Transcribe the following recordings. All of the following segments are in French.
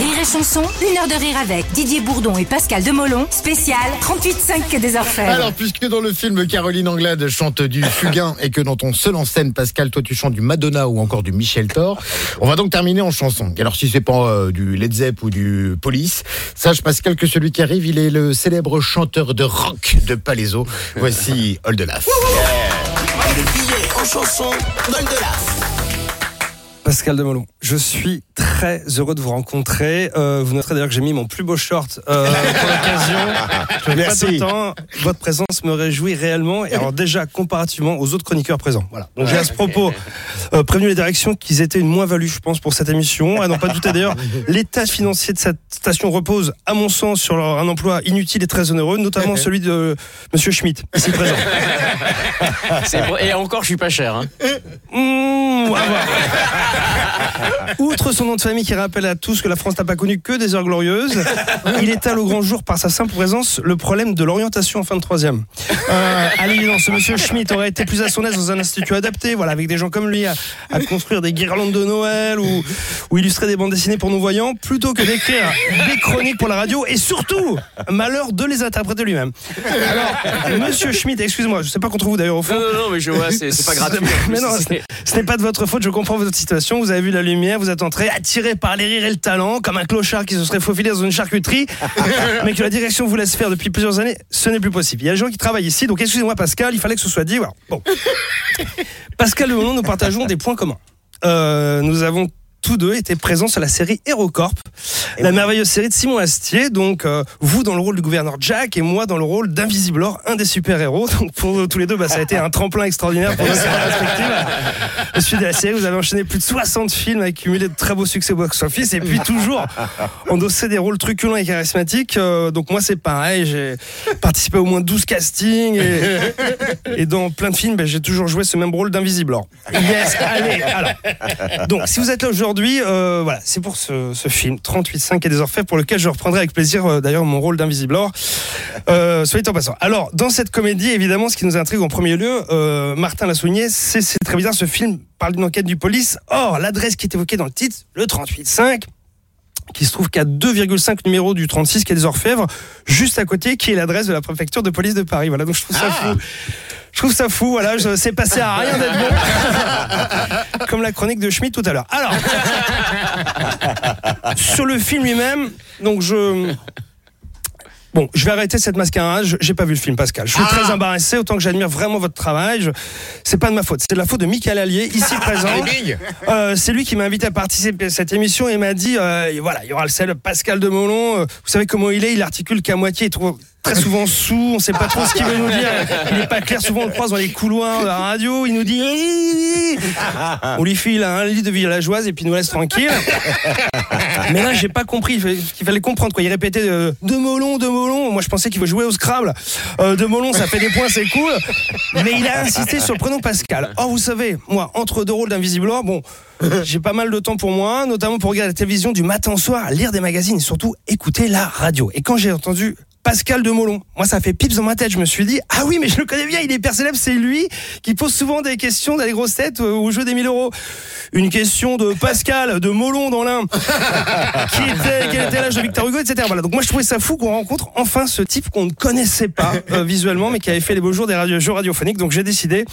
Rire et chanson, une heure de rire avec Didier Bourdon et Pascal Demolon, spécial 38.5 que des orfèvres. Alors, puisque dans le film Caroline Anglade chante du Fugain et que dans ton seul en scène, Pascal, toi tu chantes du Madonna ou encore du Michel Thor, on va donc terminer en chanson. Alors, si c'est pas euh, du Led Zepp ou du Police, sache Pascal que celui qui arrive, il est le célèbre chanteur de rock de Palaiso. Voici Oldelaf. Le billet en chanson d'Oldelaf. Pascal Demolon, je suis très heureux de vous rencontrer. Euh, vous noterez d'ailleurs que j'ai mis mon plus beau short euh, pour l'occasion. Je n'ai pas Merci. tout le temps. Votre présence me réjouit réellement. Et alors déjà, comparativement aux autres chroniqueurs présents. Voilà. Donc j'ai à ce propos euh, prévenu les directions qu'ils étaient une moins-value, je pense, pour cette émission. À n'en pas douter d'ailleurs, l'état financier de cette station repose, à mon sens, sur leur- un emploi inutile et très onéreux, notamment celui de Monsieur Schmitt, ici présent. Et encore, je suis pas cher. hein. Mmh, à voir. Outre son nom de famille qui rappelle à tous que la France n'a pas connu que des heures glorieuses, il étale au grand jour par sa simple présence le problème de l'orientation en fin de troisième. Euh, à l'évidence, ce monsieur Schmitt aurait été plus à son aise dans un institut adapté, voilà, avec des gens comme lui à, à construire des guirlandes de Noël ou, ou illustrer des bandes dessinées pour nos voyants, plutôt que d'écrire des chroniques pour la radio et surtout, malheur de les interpréter lui-même. Alors, monsieur Schmitt, excusez-moi, je sais pas contre vous d'ailleurs au fond. Non, non, non, mais je vois, c'est pas plus. Mais non, ce n'est pas de votre faute, je comprends votre situation. Vous avez vu la lumière, vous êtes entré attiré par les rires et le talent, comme un clochard qui se serait faufilé dans une charcuterie, mais que la direction vous laisse faire depuis plusieurs années, ce n'est plus possible. Il y a des gens qui travaillent ici, donc excusez-moi Pascal, il fallait que ce soit dit. Voilà. Bon. Pascal Le Moment, nous partageons des points communs. Euh, nous avons tous deux été présents sur la série HeroCorp, la merveilleuse série de Simon Astier. Donc, euh, vous dans le rôle du gouverneur Jack et moi dans le rôle d'Invisiblor, un des super-héros. Donc, pour nous tous les deux, bah, ça a été un tremplin extraordinaire pour nos carrières respectives. Au suite de la série, vous avez enchaîné plus de 60 films, accumulé de très beaux succès au box-office et puis toujours endossé des rôles truculents et charismatiques. Euh, donc, moi, c'est pareil. J'ai participé à au moins 12 castings et, et dans plein de films, bah, j'ai toujours joué ce même rôle d'Invisiblor. Yes, allez, alors. Donc, si vous êtes là aujourd'hui, euh, voilà, c'est pour ce, ce film 38.5 et des Orfèvres pour lequel je reprendrai avec plaisir euh, d'ailleurs mon rôle d'Invisiblor. Euh, soyez en passant. Alors, dans cette comédie, évidemment, ce qui nous intrigue en premier lieu, euh, Martin l'a souligné, c'est très bizarre, ce film parle d'une enquête du police. Or, l'adresse qui est évoquée dans le titre, le 38.5, qui se trouve qu'à 2,5 numéros du 36 qui est des Orfèvres, juste à côté, qui est l'adresse de la préfecture de police de Paris. Voilà, donc je trouve ça fou. Je trouve ça fou, voilà, c'est passé à rien d'être bon. Comme la chronique de Schmitt tout à l'heure. Alors, sur le film lui-même, donc je. Bon, je vais arrêter cette mascarade. Je- J'ai pas vu le film, Pascal. Je suis très embarrassé, autant que j'admire vraiment votre travail. Je... C'est pas de ma faute. C'est de la faute de Michael Allier, ici présent. Euh, c'est lui qui m'a invité à participer à cette émission et m'a dit euh, voilà, il y aura le célèbre Pascal Demolon. Euh, vous savez comment il est Il articule qu'à moitié. Il trouve très souvent sous. On sait pas trop ce qu'il veut nous dire. Il n'est pas clair. Souvent, on le croise dans les couloirs de la radio. Il nous dit. On lui file un lit de villageoise et puis il nous laisse tranquille. Mais là, j'ai pas compris. Fallait- qu'il fallait comprendre quoi. Il répétait euh, de Molon, de Molon. Moi, je pensais qu'il veut jouer au Scrabble. Euh, de Molon, ça fait des points, c'est cool. Mais il a insisté sur le prénom Pascal. Or, vous savez, moi, entre deux rôles d'Invisiblor, bon, j'ai pas mal de temps pour moi, notamment pour regarder la télévision du matin au soir, lire des magazines et surtout écouter la radio. Et quand j'ai entendu Pascal de Molon. Moi, ça fait pips dans ma tête. Je me suis dit, ah oui, mais je le connais bien, il est hyper célèbre. C'est lui qui pose souvent des questions dans les grosses têtes euh, au jeu des 1000 euros. Une question de Pascal de Molon dans l'un. qui était, quel était l'âge de Victor Hugo, etc. Voilà. Donc moi, je trouvais ça fou qu'on rencontre enfin ce type qu'on ne connaissait pas euh, visuellement, mais qui avait fait les beaux jours des radio- jeux radiophoniques. Donc j'ai décidé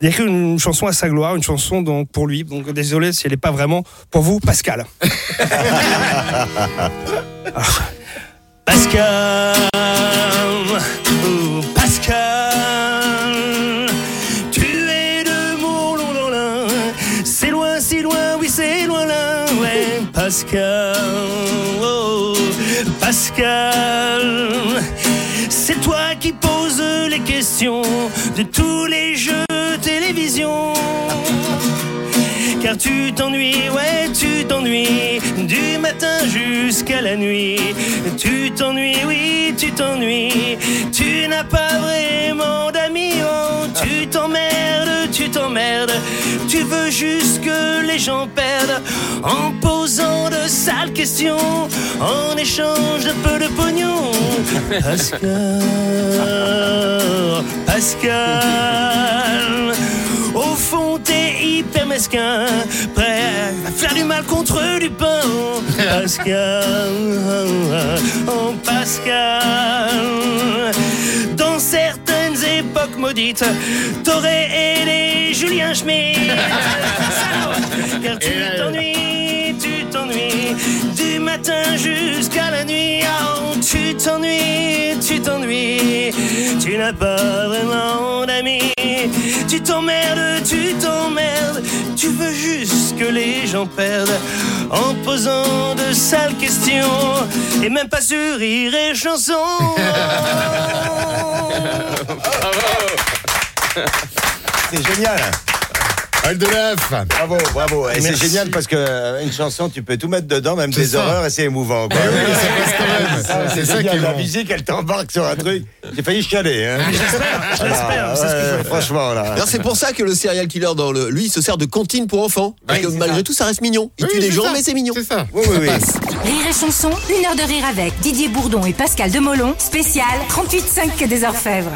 d'écrire une chanson à sa gloire, une chanson donc pour lui. Donc désolé si elle n'est pas vraiment pour vous, Pascal. Ah. Pascal, oh, Pascal, tu es de mon long l'un. C'est loin, si loin, oui, c'est loin là, ouais, Pascal, oh, Pascal, c'est toi qui poses les questions de tous les jeux télévision. Car tu t'ennuies, ouais, tu du matin jusqu'à la nuit. Tu t'ennuies, oui, tu t'ennuies. Tu n'as pas vraiment d'amis, oh, tu t'emmerdes, tu t'emmerdes. Tu veux juste que les gens perdent en posant de sales questions, en échange de peu de pognon. Pascal, Pascal, mesquin, prêt à faire du mal contre du pain. Pascal, oh Pascal, dans certaines époques maudites, t'aurais aidé Julien Schmitt. Car tu t'ennuies, tu t'ennuies, du matin jusqu'à la nuit. Oh, tu t'ennuies, tu t'ennuies, tu n'as pas vraiment d'amis. Tu t'emmerdes, tu t'emmerdes, tu veux juste que les gens perdent en posant de sales questions et même pas sur rire et chanson. C'est génial. Aldolaf Bravo, bravo. Et c'est génial parce que euh, une chanson, tu peux tout mettre dedans, même des ça. horreurs, et c'est émouvant. quoi. Eh oui, ça passe quand même. Ah, C'est ça qui est La musique, elle t'embarque sur un truc. J'ai failli chialer. Hein. J'espère, je l'espère, Ah, c'est ce que je ouais, veux. franchement, là. Alors c'est pour ça que le serial killer dans le lui il se sert de cantine pour enfants parce que malgré tout ça reste mignon. Il Oui, tue des gens ça. mais c'est mignon. C'est ça. Oui, oui, oui. Rire et chanson, une heure de rire avec Didier Bourdon et Pascal Demolon, spécial 38,5 des Orfèvres.